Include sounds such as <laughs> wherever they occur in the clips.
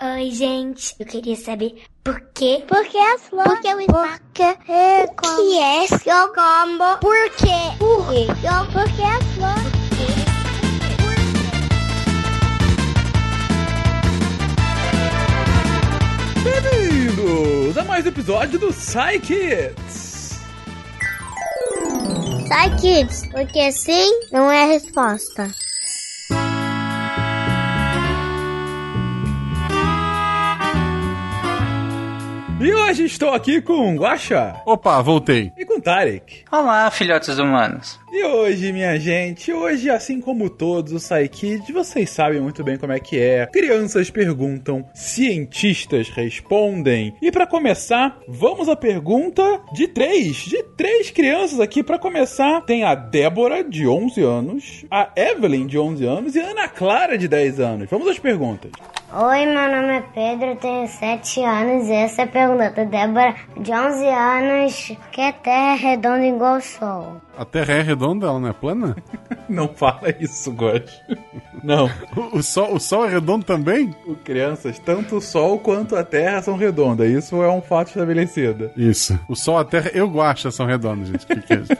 Oi, gente. Eu queria saber por quê? Por que as flores? Por que o espaço? Por que é que é seu combo? Por quê? Por quê? Por que as flores? Bem-vindos a mais um episódio do Psy Kids. Sai, kids, porque sim não é a resposta. E hoje estou aqui com Guaxa Opa, voltei. e com Tarek. Olá, filhotes humanos. E hoje, minha gente, hoje, assim como todos os Psy Kids, vocês sabem muito bem como é que é. Crianças perguntam, cientistas respondem. E pra começar, vamos à pergunta de três, de três crianças aqui. Pra começar, tem a Débora, de 11 anos, a Evelyn, de 11 anos, e a Ana Clara, de 10 anos. Vamos às perguntas. Oi, meu nome é Pedro, eu tenho 7 anos e essa é a pergunta da Débora, de 11 anos, que a Terra é redonda igual o Sol. A Terra é redonda, ela não é plana? <laughs> Não fala isso, Gosto. Não. O, o sol, o sol é redondo também? O crianças, tanto o Sol quanto a Terra são redondas. Isso é um fato estabelecido. Isso. O sol, a Terra e o Guaxa são redondos, gente. O que, que é isso?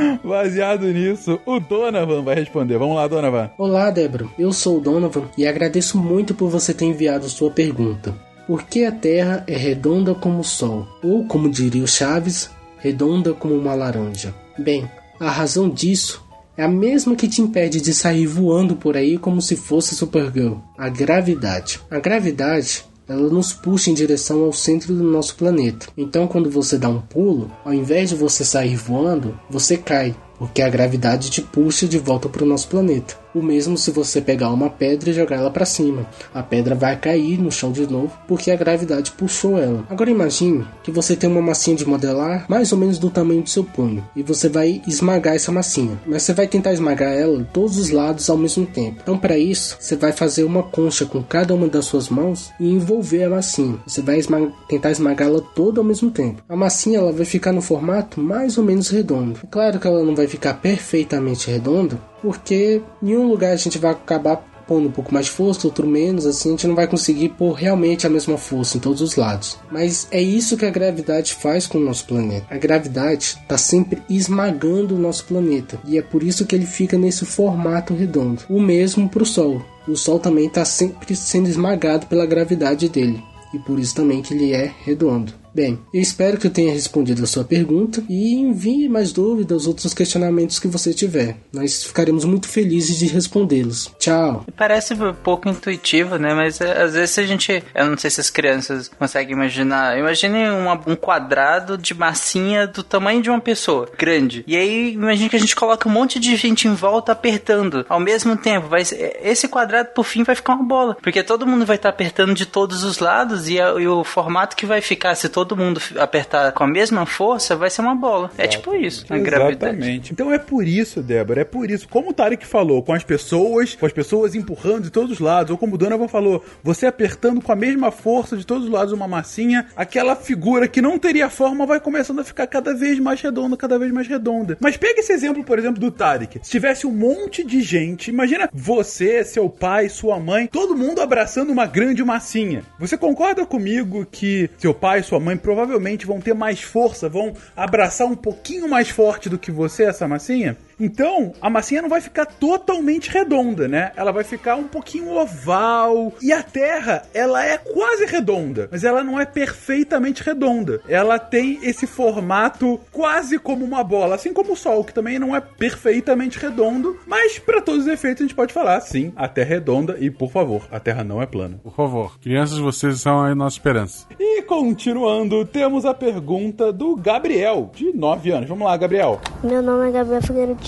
<laughs> Baseado nisso, o Donovan vai responder. Vamos lá, Donovan. Olá, Débora. Eu sou o Donovan e agradeço muito por você ter enviado sua pergunta. Por que a Terra é redonda como o Sol? Ou, como diria o Chaves, redonda como uma laranja? Bem, a razão disso é a mesma que te impede de sair voando por aí como se fosse Supergirl: a gravidade. A gravidade ela nos puxa em direção ao centro do nosso planeta. Então, quando você dá um pulo, ao invés de você sair voando, você cai, porque a gravidade te puxa de volta para o nosso planeta. O mesmo se você pegar uma pedra e jogar ela para cima. A pedra vai cair no chão de novo porque a gravidade puxou ela. Agora imagine que você tem uma massinha de modelar mais ou menos do tamanho do seu punho e você vai esmagar essa massinha. Mas você vai tentar esmagar ela de todos os lados ao mesmo tempo. Então para isso, você vai fazer uma concha com cada uma das suas mãos e envolver a massinha. Você vai esma tentar esmagá-la toda ao mesmo tempo. A massinha ela vai ficar no formato mais ou menos redondo. É claro que ela não vai ficar perfeitamente redonda, porque em um lugar a gente vai acabar pondo um pouco mais de força, outro menos, assim a gente não vai conseguir pôr realmente a mesma força em todos os lados. Mas é isso que a gravidade faz com o nosso planeta. A gravidade está sempre esmagando o nosso planeta e é por isso que ele fica nesse formato redondo. O mesmo para o Sol. O Sol também está sempre sendo esmagado pela gravidade dele e por isso também que ele é redondo. Bem, eu espero que eu tenha respondido a sua pergunta e envie mais dúvidas, outros questionamentos que você tiver. Nós ficaremos muito felizes de respondê-los. Tchau! Parece pouco intuitivo, né? Mas é, às vezes a gente. Eu não sei se as crianças conseguem imaginar. Imagine uma- um quadrado de massinha do tamanho de uma pessoa, grande. E aí, imagine que a gente coloca um monte de gente em volta apertando ao mesmo tempo. Vai, esse quadrado, por fim, vai ficar uma bola. Porque todo mundo vai estar apertando de todos os lados e, a- e o formato que vai ficar, se todo mundo f- apertar com a mesma força, vai ser uma bola. É tipo isso, na gravidade. Exatamente. Então é por isso, Débora, é por isso. Como o Tarek falou, com as pessoas, com as pessoas empurrando de todos os lados, ou como o Donovan falou, você apertando com a mesma força de todos os lados uma massinha, aquela figura que não teria forma vai começando a ficar cada vez mais redonda, cada vez mais redonda. Mas pega esse exemplo, por exemplo, do Tarek. Se tivesse um monte de gente, imagina você, seu pai, sua mãe, todo mundo abraçando uma grande massinha. Você concorda comigo que seu pai e sua mãe provavelmente vão ter mais força, vão abraçar um pouquinho mais forte do que você essa massinha? Então, a massinha não vai ficar totalmente redonda, né? Ela vai ficar um pouquinho oval. E a Terra, ela é quase redonda, mas ela não é perfeitamente redonda. Ela tem esse formato quase como uma bola, assim como o Sol, que também não é perfeitamente redondo, mas para todos os efeitos a gente pode falar, sim, a Terra é redonda e, por favor, a Terra não é plana. Por favor. Crianças, vocês são a nossa esperança. E continuando, temos a pergunta do Gabriel, de 9 anos. Vamos lá, Gabriel. Meu nome é Gabriel Figueiredo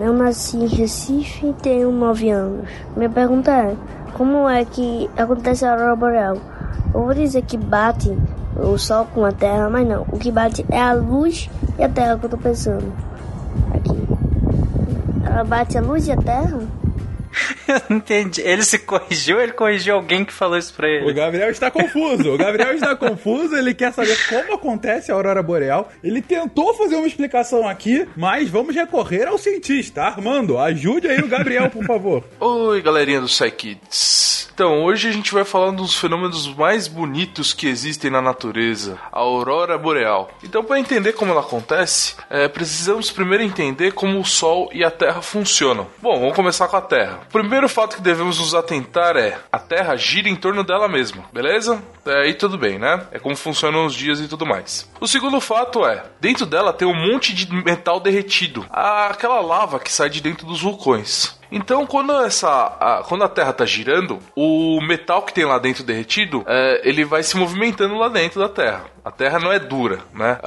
Eu nasci em Recife e tenho 9 anos. Minha pergunta é: como é que acontece a aurora boreal? Eu vou dizer que bate o sol com a terra, mas não. O que bate é a luz e a terra que eu tô pensando. Aqui. Ela bate a luz e a terra? Eu <laughs> não entendi. Ele se corrigiu ou ele corrigiu alguém que falou isso pra O ele? Gabriel está confuso. O Gabriel está confuso. Ele quer saber como acontece a aurora boreal. Ele tentou fazer uma explicação aqui, mas vamos recorrer ao cientista. Armando, ajude aí o Gabriel, por favor. Oi, galerinha do Psy Kids. Então, hoje a gente vai falar dos fenômenos mais bonitos que existem na natureza, a aurora boreal. Então, para entender como ela acontece, é, precisamos primeiro entender como o Sol e a Terra funcionam. Bom, vamos começar com a Terra. O primeiro fato que devemos nos atentar é a Terra gira em torno dela mesma, beleza? É, aí tudo bem, né? É como funcionam os dias e tudo mais. O segundo fato é, dentro dela tem um monte de metal derretido, aquela lava que sai de dentro dos vulcões. Então, quando essa, a, quando a Terra está girando, o metal que tem lá dentro derretido, é, ele vai se movimentando lá dentro da Terra. A Terra não é dura, né?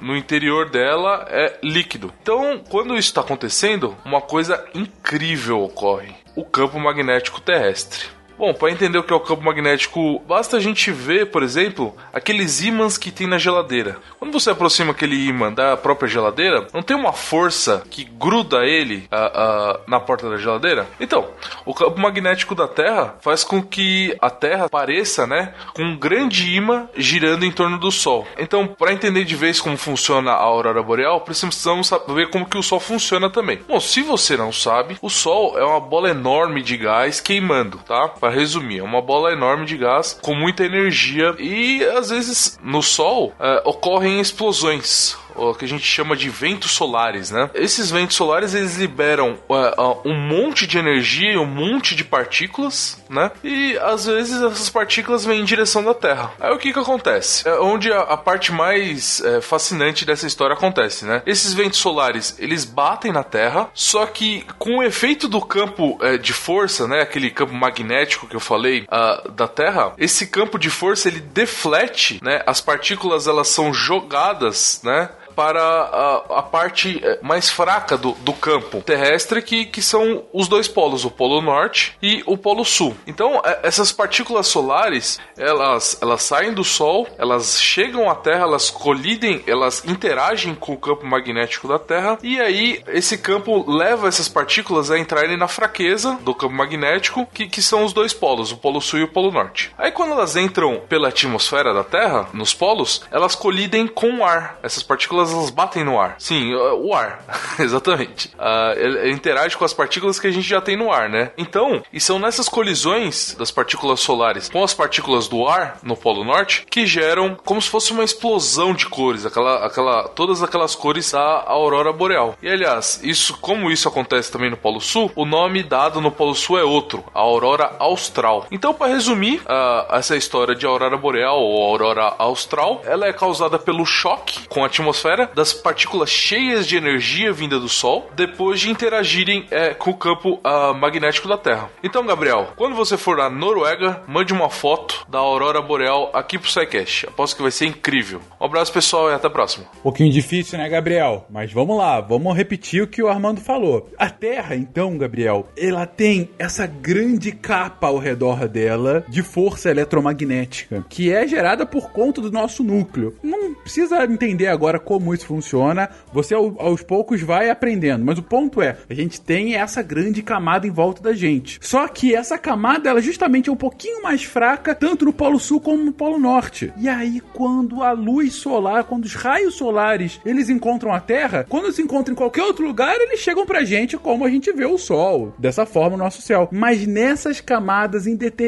No interior dela é líquido. Então, quando isso está acontecendo, uma coisa incrível ocorre: o campo magnético terrestre. Bom, para entender o que é o campo magnético, basta a gente ver, por exemplo, aqueles ímãs que tem na geladeira. Quando você aproxima aquele ímã da própria geladeira, não tem uma força que gruda ele uh, uh, na porta da geladeira? Então, o campo magnético da Terra faz com que a Terra pareça, né, com um grande ímã girando em torno do Sol. Então, para entender de vez como funciona a aurora boreal, precisamos saber como que o Sol funciona também. Bom, se você não sabe, o Sol é uma bola enorme de gás queimando, tá? Para resumir, é uma bola enorme de gás com muita energia e às vezes no Sol é, ocorrem explosões o que a gente chama de ventos solares, né? Esses ventos solares eles liberam uh, uh, um monte de energia e um monte de partículas, né? E às vezes essas partículas vêm em direção da Terra. Aí o que que acontece? É onde a, a parte mais é, fascinante dessa história acontece, né? Esses ventos solares eles batem na Terra, só que com o efeito do campo é, de força, né? Aquele campo magnético que eu falei uh, da Terra, esse campo de força ele deflete, né? As partículas elas são jogadas, né? Para a, a parte eh, mais fraca do, do campo terrestre, que, que são os dois polos, o polo norte e o polo sul. Então, eh, essas partículas solares, elas, elas saem do Sol, elas chegam à Terra, elas colidem, elas interagem com o campo magnético da Terra, e aí esse campo leva essas partículas a entrarem na fraqueza do campo magnético, que, que são os dois polos, o polo sul e o polo norte. Aí quando elas entram pela atmosfera da Terra, nos polos, elas colidem com o ar. Essas partículas partículas elas batem no ar. Sim, o ar. <laughs> Exatamente. Uh, ele, interage com as partículas que a gente já tem no ar, né? Então, e são nessas colisões das partículas solares com as partículas do ar no Polo Norte que geram como se fosse uma explosão de cores, aquela, aquela, todas aquelas cores da aurora boreal. E aliás, isso, como isso acontece também no Polo Sul, o nome dado no Polo Sul é outro, a aurora austral. Então, para resumir, uh, essa história de aurora boreal ou aurora austral, ela é causada pelo choque com a atmosfera atmosfera das partículas cheias de energia vinda do Sol depois de interagirem é, com o campo uh, magnético da Terra. Então, Gabriel, quando você for na Noruega, mande uma foto da aurora boreal aqui pro SciCast. Aposto que vai ser incrível. Um abraço, pessoal, e até a próxima. Um pouquinho difícil, né, Gabriel? Mas vamos lá, vamos repetir o que o Armando falou. A Terra, então, Gabriel, ela tem essa grande capa ao redor dela de força eletromagnética, que é gerada por conta do nosso núcleo. Não precisa entender agora como como isso funciona, você aos poucos vai aprendendo. Mas o ponto é, a gente tem essa grande camada em volta da gente. Só que essa camada, ela justamente é um pouquinho mais fraca, tanto no Polo Sul como no Polo Norte. E aí, quando a luz solar, quando os raios solares, eles encontram a Terra, quando se encontram em qualquer outro lugar, eles chegam pra gente como a gente vê o Sol. Dessa forma, o nosso céu. Mas nessas camadas,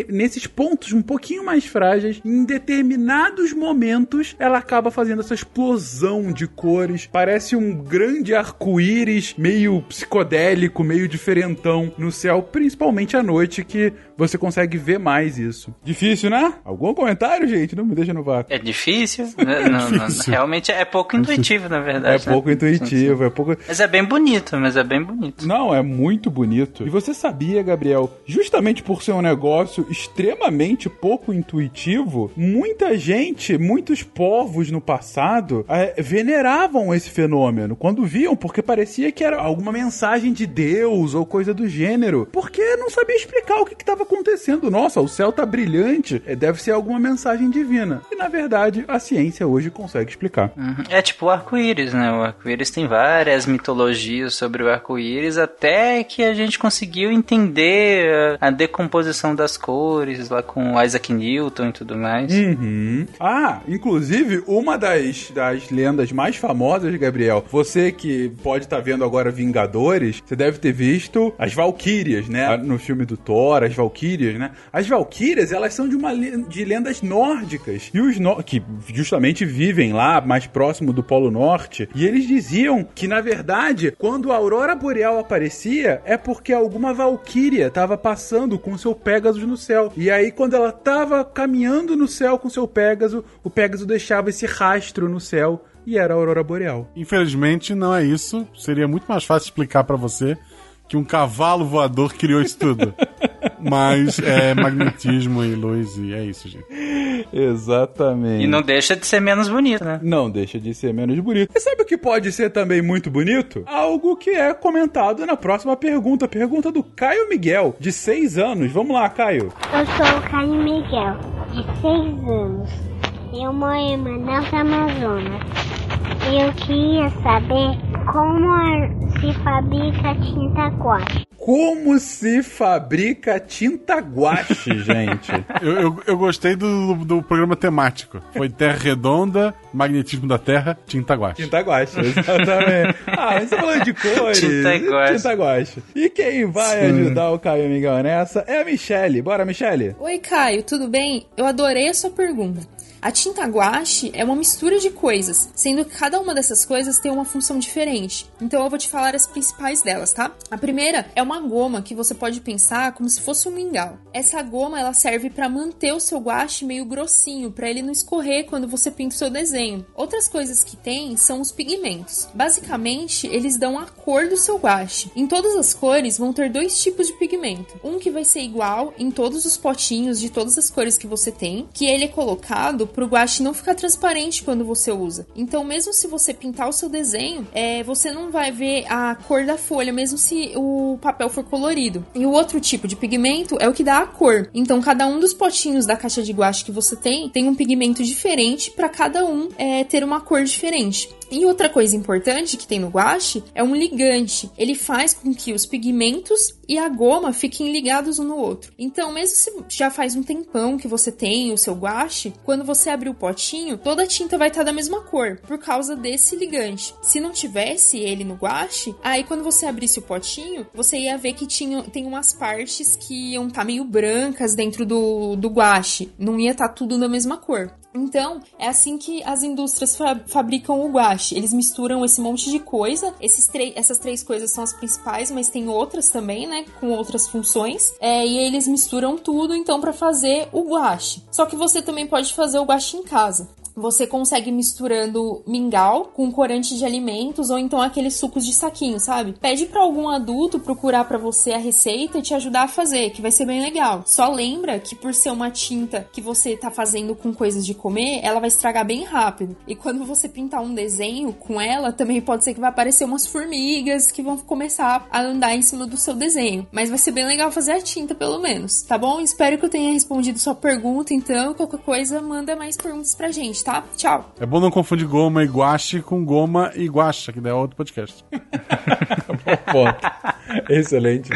nesses pontos um pouquinho mais frágeis, em determinados momentos, ela acaba fazendo essa explosão de de cores. Parece um grande arco-íris, meio psicodélico, meio diferentão no céu, principalmente à noite, que você consegue ver mais isso. Difícil, né? Algum comentário, gente? Não me deixa no vácuo. É difícil? Né? <laughs> não, não, realmente é pouco intuitivo, na verdade. É né? pouco intuitivo, é pouco. Mas é bem bonito, mas é bem bonito. Não, é muito bonito. E você sabia, Gabriel, justamente por ser um negócio extremamente pouco intuitivo, muita gente, muitos povos no passado é, veneravam esse fenômeno quando viam, porque parecia que era alguma mensagem de Deus ou coisa do gênero, porque não sabia explicar o que estava acontecendo. Nossa, o céu tá brilhante. É, deve ser alguma mensagem divina. E na verdade, a ciência hoje consegue explicar. Uhum. É tipo o arco-íris, né? O arco-íris tem várias mitologias sobre o arco-íris, até que a gente conseguiu entender a, decomposição das cores lá com Isaac Newton e tudo mais. Uhum. Ah, inclusive, uma das, das lendas mais famosas, Gabriel, você que pode estar tá vendo agora Vingadores, você deve ter visto as Valkyrias, né? No filme do Thor, as Valkyrias valquírias, né? As valquírias, elas são de uma de lendas nórdicas. E os no... que justamente vivem lá mais próximo do Polo Norte, e eles diziam que na verdade, quando a aurora boreal aparecia, é porque alguma valquíria estava passando com seu Pégasus no céu. E aí quando ela estava caminhando no céu com seu Pégaso, o Pégaso deixava esse rastro no céu e era a aurora boreal. Infelizmente não é isso. Seria muito mais fácil explicar para você que um cavalo voador criou isso tudo. <laughs> Mas é magnetismo e luz e é isso, gente. Exatamente. E não deixa de ser menos bonito, né? Não deixa de ser menos bonito. E sabe o que pode ser também muito bonito? Algo que é comentado na próxima pergunta. Pergunta do Caio Miguel, de 6 anos. Vamos lá, Caio. Eu sou o Caio Miguel, de 6 anos. Eu moro em Manaus, Amazonas. Eu queria saber como se fabrica tinta guache. Como se fabrica tinta guache, <laughs> gente? Eu, eu, eu gostei do, do programa temático. Foi Terra Redonda, Magnetismo da Terra, Tinta Guache. Tinta guache, exatamente. <laughs> ah, você falando de cores. Tinta guache. Tinta guache. E quem vai ajudar o Caio Miguel nessa é a Michelle. Bora, Michelle. Oi, Caio, tudo bem? Eu adorei a sua pergunta. A tinta guache é uma mistura de coisas, sendo que cada uma dessas coisas tem uma função diferente. Então eu vou te falar as principais delas, tá? A primeira é uma goma que você pode pensar como se fosse um mingau. Essa goma ela serve para manter o seu guache meio grossinho, para ele não escorrer quando você pinta o seu desenho. Outras coisas que tem são os pigmentos. Basicamente, eles dão a cor do seu guache. Em todas as cores vão ter dois tipos de pigmento. Um que vai ser igual em todos os potinhos de todas as cores que você tem, que ele é colocado pro guache não ficar transparente quando você usa. Então, mesmo se você pintar o seu desenho, é, você não vai ver a cor da folha, mesmo se o papel for colorido. E o outro tipo de pigmento é o que dá a cor. Então, cada um dos potinhos da caixa de guache que você tem tem um pigmento diferente para cada um é, ter uma cor diferente. E outra coisa importante que tem no guache é um ligante. Ele faz com que os pigmentos e a goma fiquem ligados um no outro. Então, mesmo se já faz um tempão que você tem o seu guache, quando você abrir o potinho, toda a tinta vai estar da mesma cor, por causa desse ligante. Se não tivesse ele no guache, aí quando você abrisse o potinho, você ia ver que tinha, tem umas partes que iam estar meio brancas dentro do, do guache. Não ia estar tudo da mesma cor. Então, é assim que as indústrias fa fabricam o guache. Eles misturam esse monte de coisa. Esses essas três coisas são as principais, mas tem outras também, né? Com outras funções. É, e eles misturam tudo, então, para fazer o guache. Só que você também pode fazer o guache em casa você consegue misturando mingau com corante de alimentos ou então aqueles sucos de saquinho, sabe? Pede para algum adulto procurar para você a receita e te ajudar a fazer, que vai ser bem legal. Só lembra que por ser uma tinta que você tá fazendo com coisas de comer, ela vai estragar bem rápido. E quando você pintar um desenho com ela, também pode ser que vai aparecer umas formigas que vão começar a andar em cima do seu desenho. Mas vai ser bem legal fazer a tinta, pelo menos, tá bom? Espero que eu tenha respondido sua pergunta, então qualquer coisa manda mais perguntas pra gente, tá? Tchau. É bom não confundir goma e guache com goma e guacha, que daí é outro podcast. <laughs> Excelente.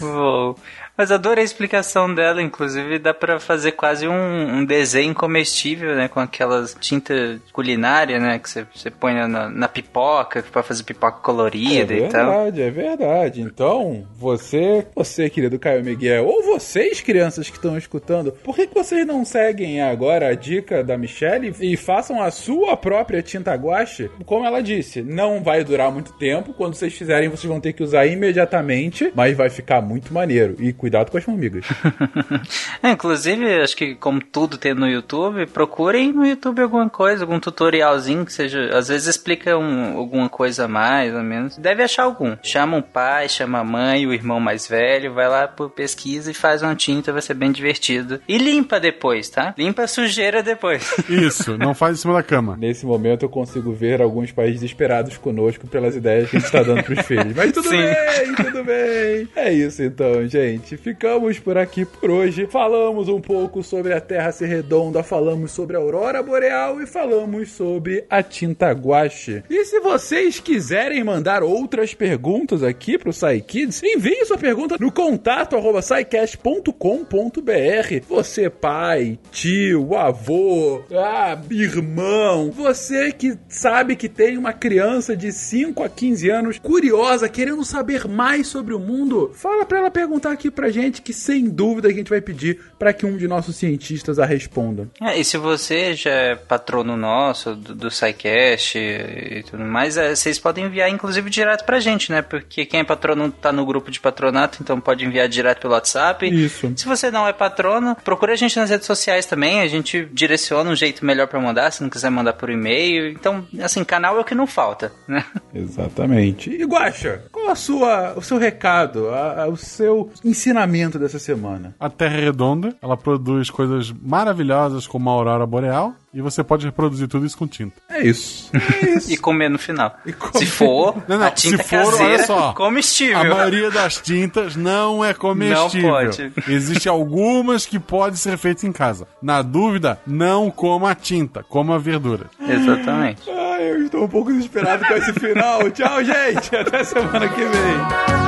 Bom. Mas adorei a explicação dela, inclusive dá pra fazer quase um, um desenho comestível, né? Com aquelas tinta culinária, né? Que você, põe na, na pipoca, pra fazer pipoca colorida é e tal. verdade, é verdade. Então, você, você, querido Caio Miguel, ou vocês, crianças que estão escutando, por que, que vocês não seguem agora a dica da Michelle e façam a sua própria tinta guache? Como ela disse, não vai durar muito tempo. Quando vocês fizerem, vocês vão ter que usar imediatamente, mas vai ficar muito maneiro. E cuidado com as formigas. <laughs> É, inclusive, acho que como tudo tem no YouTube, procurem no YouTube alguma coisa, algum tutorialzinho que seja. Às vezes explica um, alguma coisa a mais ou menos. Deve achar algum. Chama o pai, chama a mãe, o irmão mais velho, vai lá por pesquisa e faz uma tinta, vai ser bem divertido. E limpa depois, tá? Limpa a sujeira depois. <laughs> Isso, não faz em cima da cama. Nesse momento eu consigo ver alguns pais desesperados conosco pelas ideias que a gente está dando pros filhos. Mas tudo Sim. bem, tudo bem. É isso então, gente. Ficamos por aqui por hoje. Falamos um pouco sobre a Terra ser redonda, falamos sobre a aurora boreal e falamos sobre a tinta guache. E se vocês quiserem mandar outras perguntas aqui pro SciKids, envie sua pergunta no contato arroba. Você pai, tio, avô, ah, irmão, você que sabe que tem uma criança de 5 a 15 anos curiosa, querendo saber mais sobre o mundo, fala pra ela perguntar aqui pra pra gente que sem dúvida a gente vai pedir para que um de nossos cientistas a responda. É, e se você já é patrono nosso, do, do SciCast e tudo mais, é, vocês podem enviar inclusive direto pra gente, né? Porque quem é patrono tá no grupo de patronato, então pode enviar direto pelo WhatsApp. Isso. Se você não é patrono, procura a gente nas redes sociais também, a gente direciona um jeito melhor para mandar, se não quiser mandar por e-mail. Então, assim, canal é o que não falta, né? Exatamente. E Guaxa, qual a sua, o seu recado, a, a, o seu ensinamento dessa semana? A Terra é redonda, ela produz coisas maravilhosas como a aurora boreal e você pode reproduzir tudo isso com tinta. É isso. É isso. <laughs> e comer no final. comer. Se for, Não, não, a tinta se for, caseira, olha só. comestível. A maioria das tintas não é comestível. Não pode. <laughs> Existem algumas que podem ser feitas em casa. Na dúvida, não coma a tinta, coma a verdura. Exatamente. Ai, eu estou um pouco desesperado com esse final. Tchau, gente. Até semana que vem.